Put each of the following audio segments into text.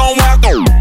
don't walk on.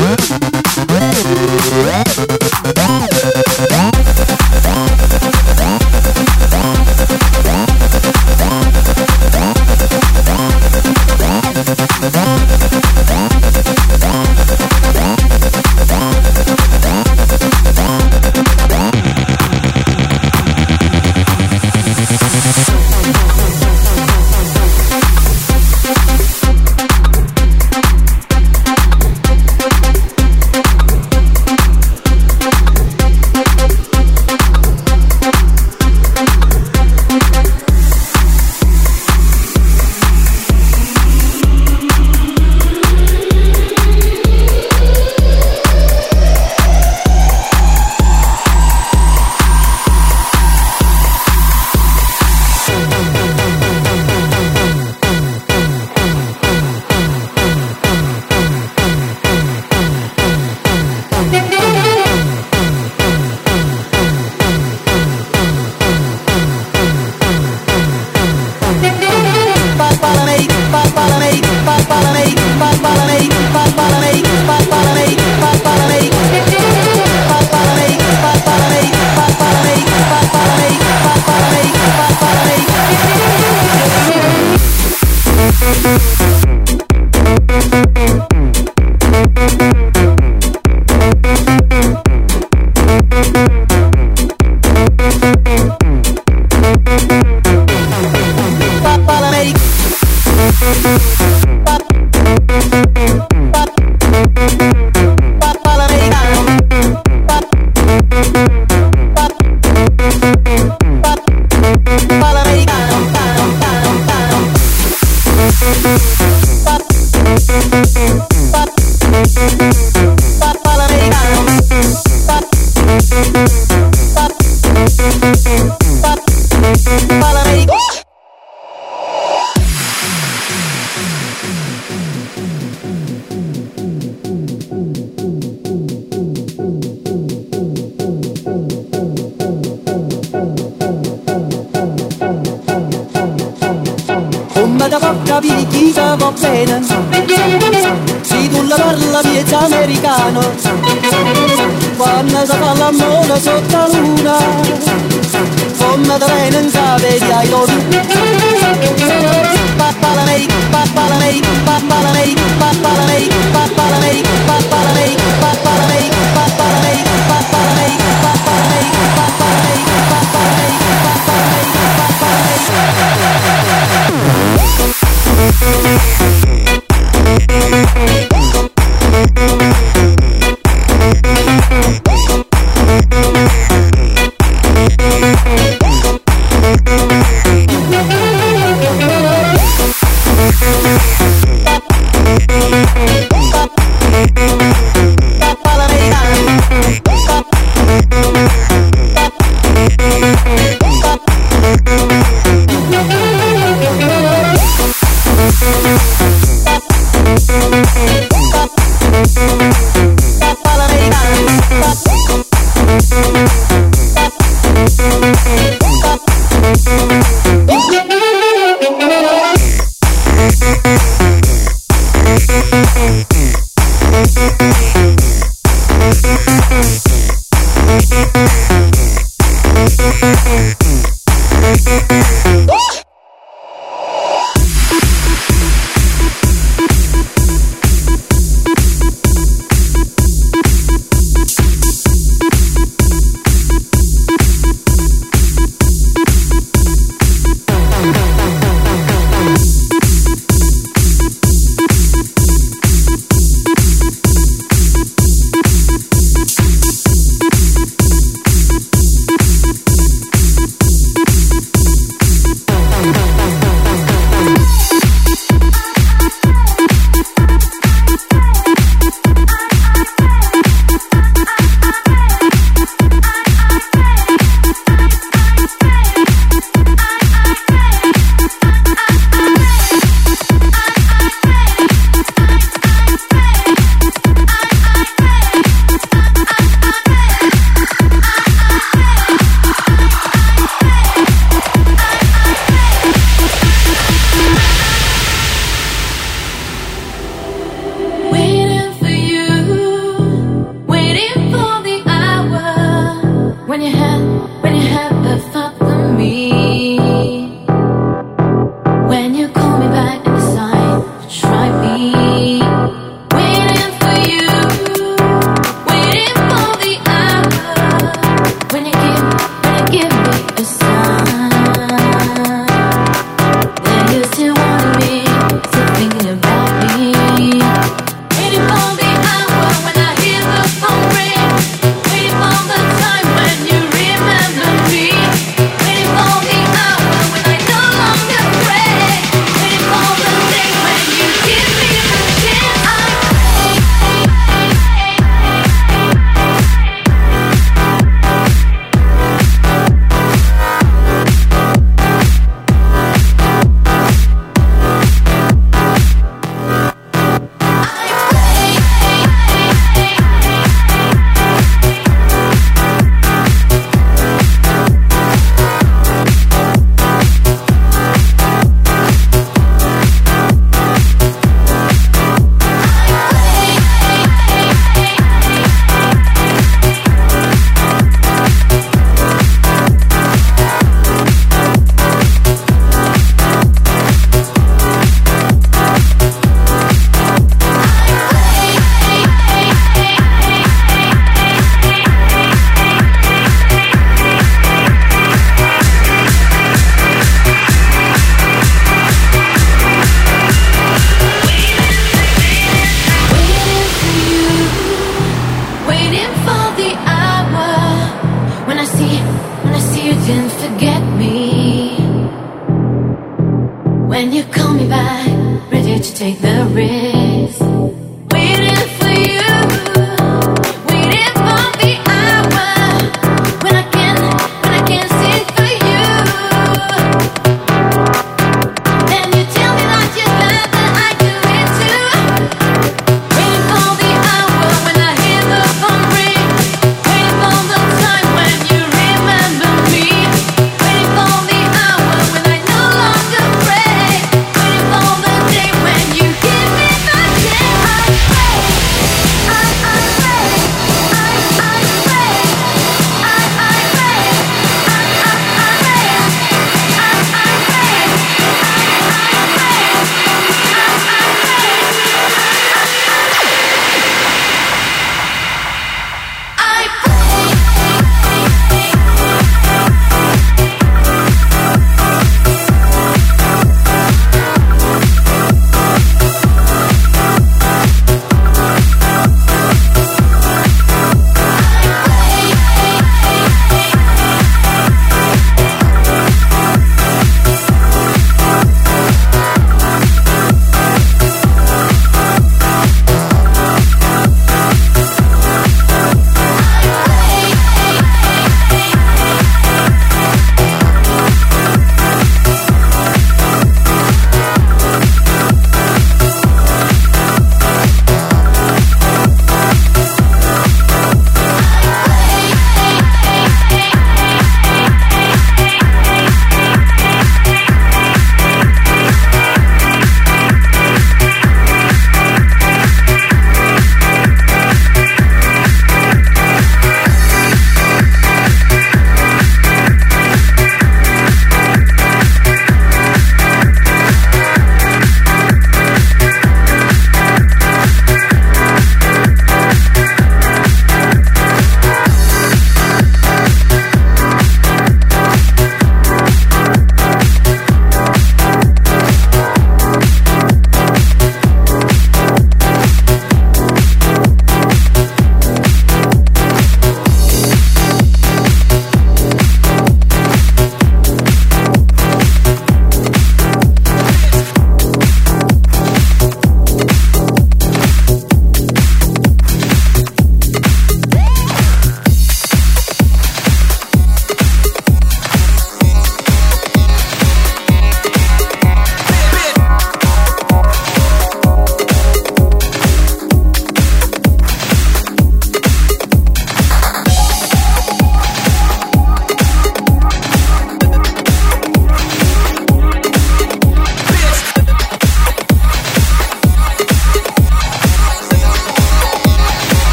What?